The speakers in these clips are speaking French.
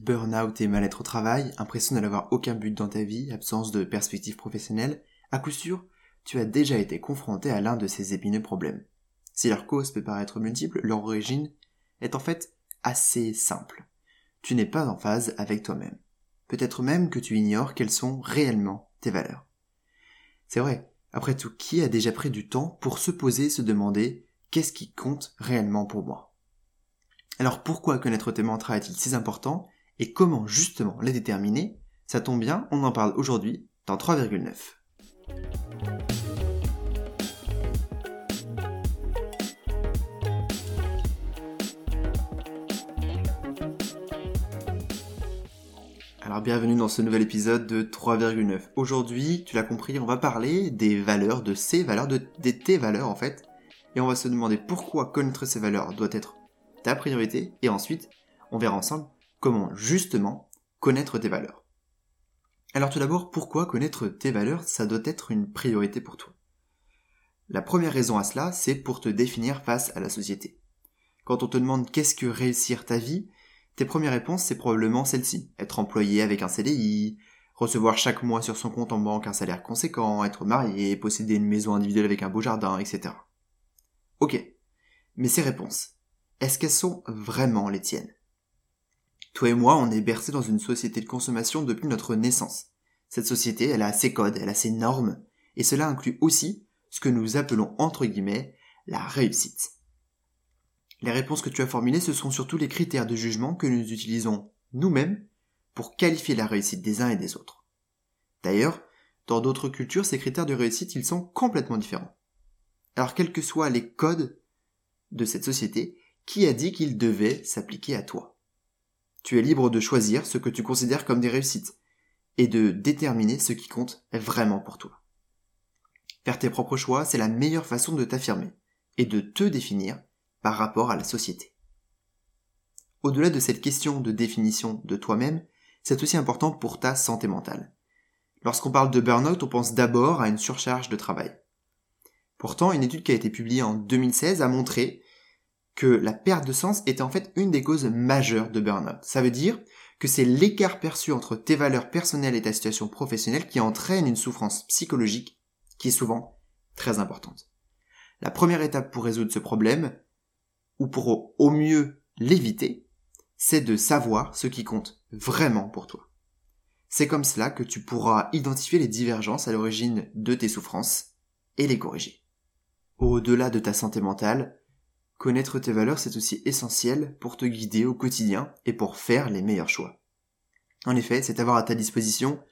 Burnout et mal-être au travail, impression de n'avoir aucun but dans ta vie, absence de perspective professionnelle, à coup sûr, tu as déjà été confronté à l'un de ces épineux problèmes. Si leur cause peut paraître multiple, leur origine est en fait assez simple. Tu n'es pas en phase avec toi-même. Peut-être même que tu ignores quelles sont réellement tes valeurs. C'est vrai, après tout, qui a déjà pris du temps pour se poser se demander qu'est-ce qui compte réellement pour moi? Alors pourquoi connaître tes mantras est-il si important? Et comment justement les déterminer? Ça tombe bien, on en parle aujourd'hui dans 3,9. Alors bienvenue dans ce nouvel épisode de 3,9. Aujourd'hui, tu l'as compris, on va parler des valeurs, de ces valeurs, de, des tes valeurs en fait. Et on va se demander pourquoi connaître ces valeurs doit être ta priorité. Et ensuite, on verra ensemble comment justement connaître tes valeurs? Alors tout d'abord, pourquoi connaître tes valeurs, ça doit être une priorité pour toi La première raison à cela, c'est pour te définir face à la société. Quand on te demande qu'est-ce que réussir ta vie, tes premières réponses, c'est probablement celle-ci. Être employé avec un CDI, recevoir chaque mois sur son compte en banque un salaire conséquent, être marié, posséder une maison individuelle avec un beau jardin, etc. Ok. Mais ces réponses, est-ce qu'elles sont vraiment les tiennes? Toi et moi, on est bercés dans une société de consommation depuis notre naissance. Cette société, elle a ses codes, elle a ses normes, et cela inclut aussi ce que nous appelons entre guillemets la réussite. Les réponses que tu as formulées, ce sont surtout les critères de jugement que nous utilisons nous-mêmes pour qualifier la réussite des uns et des autres. D'ailleurs, dans d'autres cultures, ces critères de réussite, ils sont complètement différents. Alors, quels que soient les codes de cette société, qui a dit qu'ils devaient s'appliquer à toi? Tu es libre de choisir ce que tu considères comme des réussites et de déterminer ce qui compte vraiment pour toi. Faire tes propres choix, c'est la meilleure façon de t'affirmer et de te définir par rapport à la société. Au-delà de cette question de définition de toi-même, c'est aussi important pour ta santé mentale. Lorsqu'on parle de burn-out, on pense d'abord à une surcharge de travail. Pourtant, une étude qui a été publiée en 2016 a montré que la perte de sens était en fait une des causes majeures de burn-out. Ça veut dire que c'est l'écart perçu entre tes valeurs personnelles et ta situation professionnelle qui entraîne une souffrance psychologique qui est souvent très importante. La première étape pour résoudre ce problème, ou pour au mieux l'éviter, c'est de savoir ce qui compte vraiment pour toi. C'est comme cela que tu pourras identifier les divergences à l'origine de tes souffrances et les corriger. Au-delà de ta santé mentale, connaître tes valeurs c'est aussi essentiel pour te guider au quotidien et pour faire les meilleurs choix. En effet, c'est avoir à ta disposition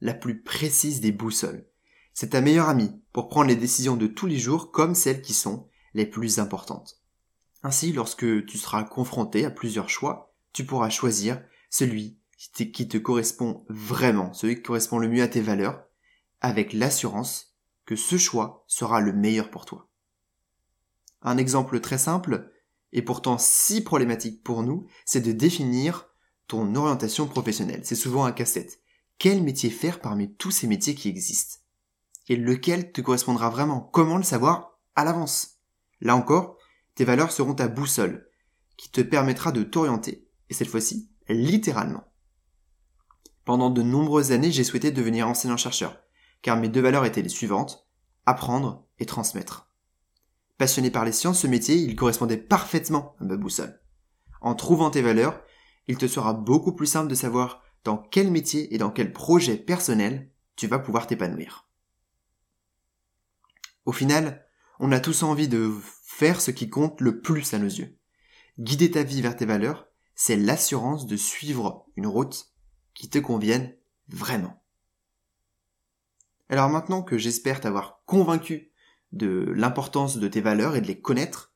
la plus précise des boussoles. C'est ta meilleure amie pour prendre les décisions de tous les jours comme celles qui sont les plus importantes. Ainsi, lorsque tu seras confronté à plusieurs choix, tu pourras choisir celui qui te correspond vraiment, celui qui correspond le mieux à tes valeurs, avec l'assurance que ce choix sera le meilleur pour toi. Un exemple très simple, et pourtant si problématique pour nous, c'est de définir ton orientation professionnelle. C'est souvent un casse-tête. Quel métier faire parmi tous ces métiers qui existent? Et lequel te correspondra vraiment? Comment le savoir à l'avance? Là encore, tes valeurs seront ta boussole, qui te permettra de t'orienter, et cette fois-ci, littéralement. Pendant de nombreuses années, j'ai souhaité devenir enseignant-chercheur, car mes deux valeurs étaient les suivantes, apprendre et transmettre. Passionné par les sciences, ce métier, il correspondait parfaitement à ma boussole. En trouvant tes valeurs, il te sera beaucoup plus simple de savoir dans quel métier et dans quel projet personnel tu vas pouvoir t'épanouir. Au final, on a tous envie de faire ce qui compte le plus à nos yeux. Guider ta vie vers tes valeurs, c'est l'assurance de suivre une route qui te convienne vraiment. Alors maintenant que j'espère t'avoir convaincu de l'importance de tes valeurs et de les connaître,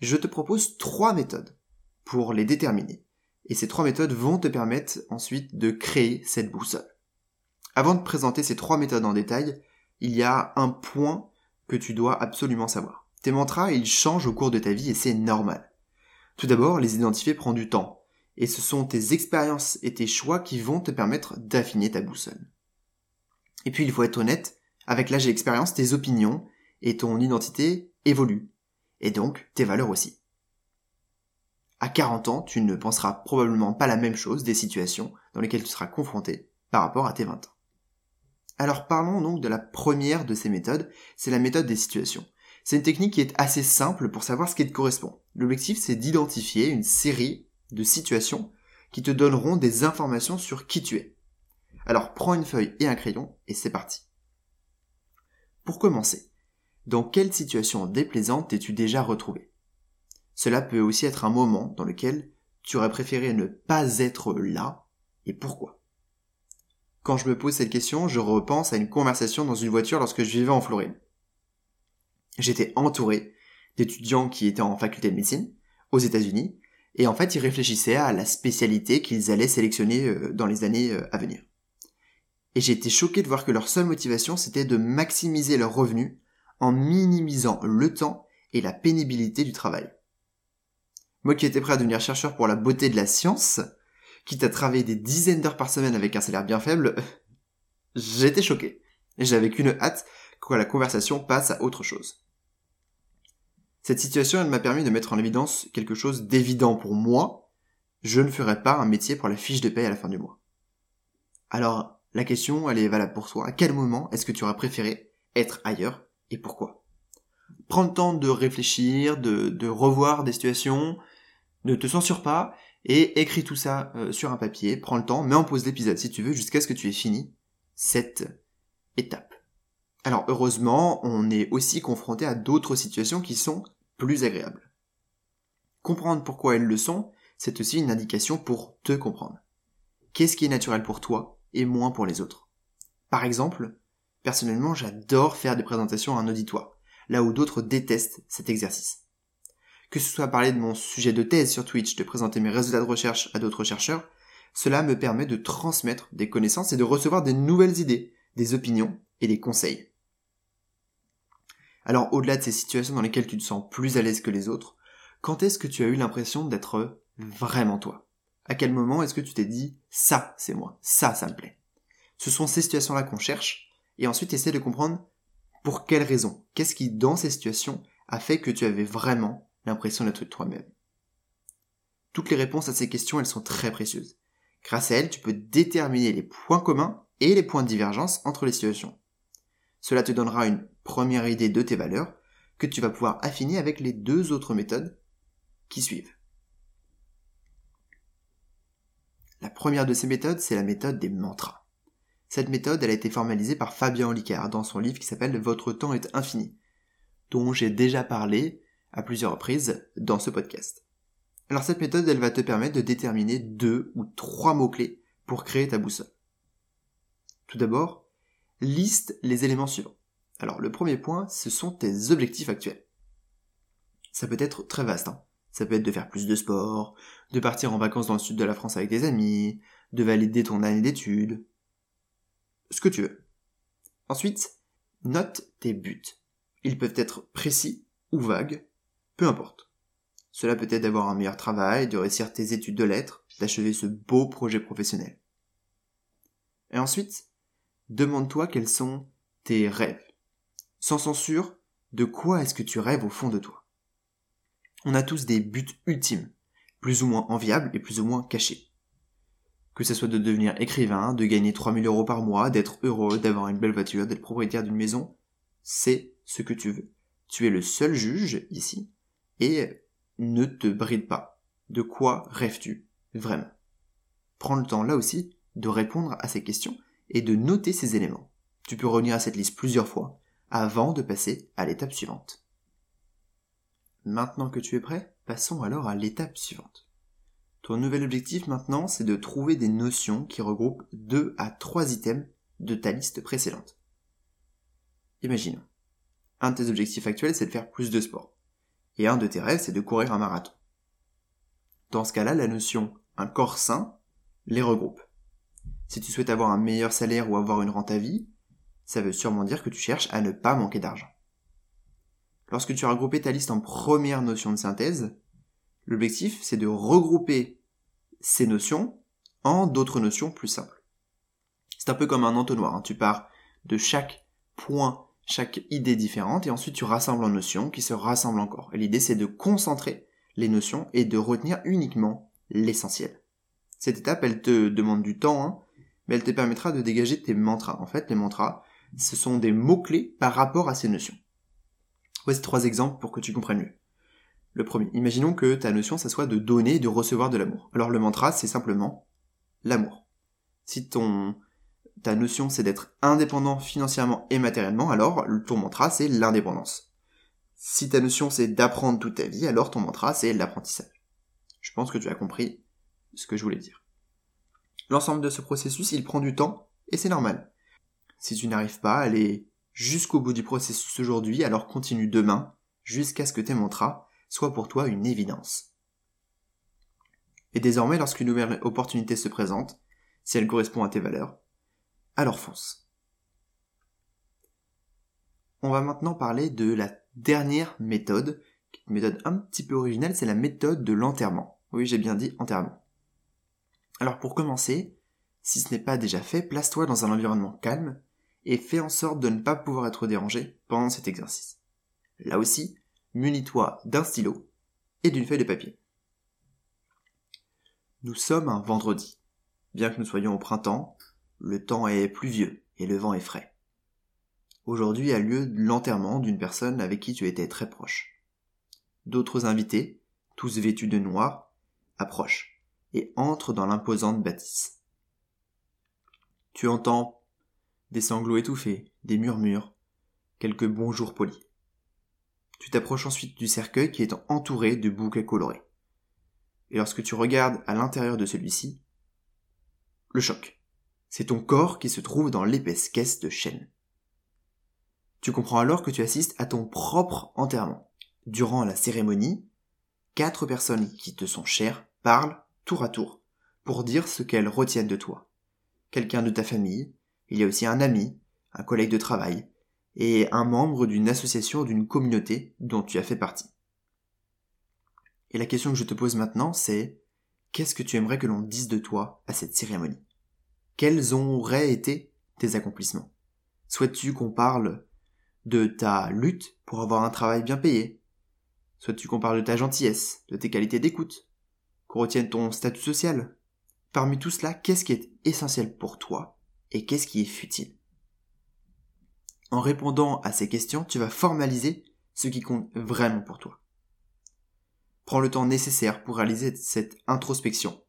je te propose trois méthodes pour les déterminer. Et ces trois méthodes vont te permettre ensuite de créer cette boussole. Avant de présenter ces trois méthodes en détail, il y a un point que tu dois absolument savoir. Tes mantras, ils changent au cours de ta vie et c'est normal. Tout d'abord, les identifier prend du temps. Et ce sont tes expériences et tes choix qui vont te permettre d'affiner ta boussole. Et puis, il faut être honnête, avec l'âge et l'expérience, tes opinions et ton identité évoluent. Et donc, tes valeurs aussi. À 40 ans, tu ne penseras probablement pas la même chose des situations dans lesquelles tu seras confronté par rapport à tes 20 ans. Alors parlons donc de la première de ces méthodes, c'est la méthode des situations. C'est une technique qui est assez simple pour savoir ce qui te correspond. L'objectif c'est d'identifier une série de situations qui te donneront des informations sur qui tu es. Alors prends une feuille et un crayon et c'est parti. Pour commencer, dans quelle situation déplaisante t'es-tu déjà retrouvé? Cela peut aussi être un moment dans lequel tu aurais préféré ne pas être là et pourquoi? Quand je me pose cette question, je repense à une conversation dans une voiture lorsque je vivais en Floride. J'étais entouré d'étudiants qui étaient en faculté de médecine aux États-Unis et en fait ils réfléchissaient à la spécialité qu'ils allaient sélectionner euh, dans les années euh, à venir. Et j'ai été choqué de voir que leur seule motivation c'était de maximiser leurs revenus en minimisant le temps et la pénibilité du travail. Moi qui étais prêt à devenir chercheur pour la beauté de la science, quitte à travailler des dizaines d'heures par semaine avec un salaire bien faible, j'étais choqué. J'avais qu'une hâte que la conversation passe à autre chose. Cette situation, elle m'a permis de mettre en évidence quelque chose d'évident pour moi. Je ne ferai pas un métier pour la fiche de paie à la fin du mois. Alors, la question, elle est valable pour toi. À quel moment est-ce que tu aurais préféré être ailleurs et pourquoi? Prends le temps de réfléchir, de, revoir des situations, ne te censure pas et écris tout ça euh, sur un papier. Prends le temps, mets en pause l'épisode si tu veux jusqu'à ce que tu aies fini cette étape. Alors heureusement, on est aussi confronté à d'autres situations qui sont plus agréables. Comprendre pourquoi elles le sont, c'est aussi une indication pour te comprendre. Qu'est-ce qui est naturel pour toi et moins pour les autres? Par exemple, personnellement, j'adore faire des présentations à un auditoire, là où d'autres détestent cet exercice. Que ce soit parler de mon sujet de thèse sur Twitch, de présenter mes résultats de recherche à d'autres chercheurs, cela me permet de transmettre des connaissances et de recevoir des nouvelles idées, des opinions et des conseils. Alors au-delà de ces situations dans lesquelles tu te sens plus à l'aise que les autres, quand est-ce que tu as eu l'impression d'être vraiment toi? À quel moment est-ce que tu t'es dit ça c'est moi, ça ça me plaît? Ce sont ces situations-là qu'on cherche et ensuite essaie de comprendre pour quelles raisons, qu'est-ce qui dans ces situations a fait que tu avais vraiment l'impression d'être toi-même? Toutes les réponses à ces questions, elles sont très précieuses. Grâce à elles, tu peux déterminer les points communs et les points de divergence entre les situations. Cela te donnera une première idée de tes valeurs que tu vas pouvoir affiner avec les deux autres méthodes qui suivent. La première de ces méthodes, c'est la méthode des mantras. Cette méthode, elle a été formalisée par Fabien Olicard dans son livre qui s'appelle Votre temps est infini, dont j'ai déjà parlé à plusieurs reprises dans ce podcast. Alors cette méthode, elle va te permettre de déterminer deux ou trois mots-clés pour créer ta boussole. Tout d'abord, liste les éléments suivants. Alors le premier point, ce sont tes objectifs actuels. Ça peut être très vaste. Hein. Ça peut être de faire plus de sport, de partir en vacances dans le sud de la France avec des amis, de valider ton année d'études. Ce que tu veux. Ensuite, note tes buts. Ils peuvent être précis ou vagues, peu importe. Cela peut être d'avoir un meilleur travail, de réussir tes études de lettres, d'achever ce beau projet professionnel. Et ensuite, demande-toi quels sont tes rêves. Sans censure, de quoi est-ce que tu rêves au fond de toi? On a tous des buts ultimes, plus ou moins enviables et plus ou moins cachés. Que ce soit de devenir écrivain, de gagner 3000 euros par mois, d'être heureux, d'avoir une belle voiture, d'être propriétaire d'une maison, c'est ce que tu veux. Tu es le seul juge ici, et ne te bride pas. De quoi rêves-tu vraiment? Prends le temps là aussi de répondre à ces questions et de noter ces éléments. Tu peux revenir à cette liste plusieurs fois avant de passer à l'étape suivante. Maintenant que tu es prêt, passons alors à l'étape suivante. Ton nouvel objectif maintenant, c'est de trouver des notions qui regroupent deux à trois items de ta liste précédente. Imaginons. Un de tes objectifs actuels, c'est de faire plus de sport. Et un de tes rêves, c'est de courir un marathon. Dans ce cas-là, la notion un corps sain les regroupe. Si tu souhaites avoir un meilleur salaire ou avoir une rente à vie, ça veut sûrement dire que tu cherches à ne pas manquer d'argent. Lorsque tu as regroupé ta liste en première notion de synthèse, l'objectif c'est de regrouper ces notions en d'autres notions plus simples. C'est un peu comme un entonnoir, hein. tu pars de chaque point, chaque idée différente et ensuite tu rassembles en notions qui se rassemblent encore. Et l'idée c'est de concentrer les notions et de retenir uniquement l'essentiel. Cette étape, elle te demande du temps, hein, mais elle te permettra de dégager tes mantras. En fait, les mantras, ce sont des mots-clés par rapport à ces notions. Voici trois exemples pour que tu comprennes mieux. Le premier, imaginons que ta notion, ça soit de donner et de recevoir de l'amour. Alors le mantra, c'est simplement l'amour. Si ton, ta notion, c'est d'être indépendant financièrement et matériellement, alors ton mantra, c'est l'indépendance. Si ta notion, c'est d'apprendre toute ta vie, alors ton mantra, c'est l'apprentissage. Je pense que tu as compris ce que je voulais dire. L'ensemble de ce processus, il prend du temps, et c'est normal. Si tu n'arrives pas à aller jusqu'au bout du processus aujourd'hui, alors continue demain, jusqu'à ce que tes mantras soient pour toi une évidence. Et désormais, lorsqu'une nouvelle opportunité se présente, si elle correspond à tes valeurs, alors fonce. On va maintenant parler de la dernière méthode, une méthode un petit peu originale, c'est la méthode de l'enterrement. Oui, j'ai bien dit enterrement. Alors pour commencer, si ce n'est pas déjà fait, place-toi dans un environnement calme et fais en sorte de ne pas pouvoir être dérangé pendant cet exercice. Là aussi, munis-toi d'un stylo et d'une feuille de papier. Nous sommes un vendredi. Bien que nous soyons au printemps, le temps est pluvieux et le vent est frais. Aujourd'hui a lieu l'enterrement d'une personne avec qui tu étais très proche. D'autres invités, tous vêtus de noir, approchent et entre dans l'imposante bâtisse. Tu entends des sanglots étouffés, des murmures, quelques bonjours polis. Tu t'approches ensuite du cercueil qui est entouré de bouquets colorés. Et lorsque tu regardes à l'intérieur de celui-ci, le choc. C'est ton corps qui se trouve dans l'épaisse caisse de chêne. Tu comprends alors que tu assistes à ton propre enterrement. Durant la cérémonie, quatre personnes qui te sont chères parlent tour à tour, pour dire ce qu'elles retiennent de toi. Quelqu'un de ta famille, il y a aussi un ami, un collègue de travail, et un membre d'une association ou d'une communauté dont tu as fait partie. Et la question que je te pose maintenant, c'est qu'est-ce que tu aimerais que l'on dise de toi à cette cérémonie? Quels auraient été tes accomplissements? Souhaites-tu qu'on parle de ta lutte pour avoir un travail bien payé? Souhaites-tu qu'on parle de ta gentillesse, de tes qualités d'écoute, qu'on retienne ton statut social? Parmi tout cela, qu'est-ce qui est essentiel pour toi et qu'est-ce qui est futile? En répondant à ces questions, tu vas formaliser ce qui compte vraiment pour toi. Prends le temps nécessaire pour réaliser cette introspection.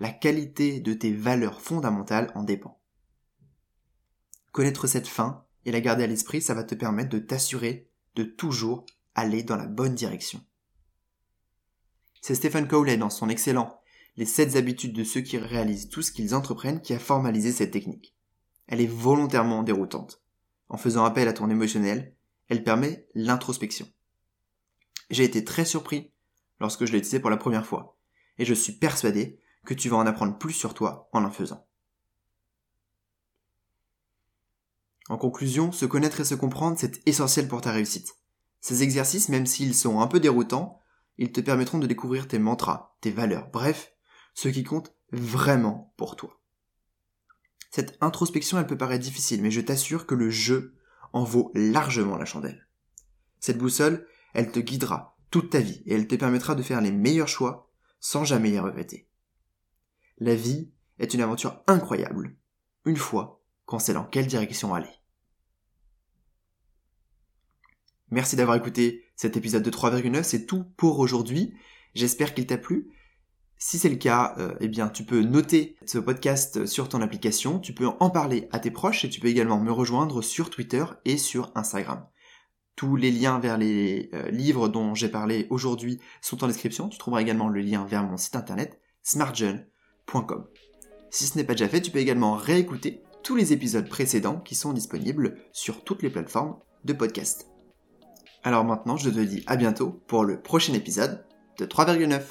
La qualité de tes valeurs fondamentales en dépend. Connaître cette fin et la garder à l'esprit, ça va te permettre de t'assurer de toujours aller dans la bonne direction. C'est Stephen Cowley dans son excellent Les 7 habitudes de ceux qui réalisent tout ce qu'ils entreprennent qui a formalisé cette technique. Elle est volontairement déroutante. En faisant appel à ton émotionnel, elle permet l'introspection. J'ai été très surpris lorsque je l'ai utilisé pour la première fois, et je suis persuadé que tu vas en apprendre plus sur toi en en faisant. En conclusion, se connaître et se comprendre, c'est essentiel pour ta réussite. Ces exercices, même s'ils sont un peu déroutants, ils te permettront de découvrir tes mantras, tes valeurs, bref, ce qui compte vraiment pour toi. Cette introspection, elle peut paraître difficile, mais je t'assure que le jeu en vaut largement la chandelle. Cette boussole, elle te guidera toute ta vie et elle te permettra de faire les meilleurs choix sans jamais les regretter. La vie est une aventure incroyable, une fois qu'on sait dans quelle direction aller. Merci d'avoir écouté cet épisode de 3,9. C'est tout pour aujourd'hui. J'espère qu'il t'a plu. Si c'est le cas, euh, eh bien, tu peux noter ce podcast sur ton application, tu peux en parler à tes proches et tu peux également me rejoindre sur Twitter et sur Instagram. Tous les liens vers les euh, livres dont j'ai parlé aujourd'hui sont en description. Tu trouveras également le lien vers mon site internet smartjeune.com. Si ce n'est pas déjà fait, tu peux également réécouter tous les épisodes précédents qui sont disponibles sur toutes les plateformes de podcast. Alors maintenant, je te dis à bientôt pour le prochain épisode de 3,9.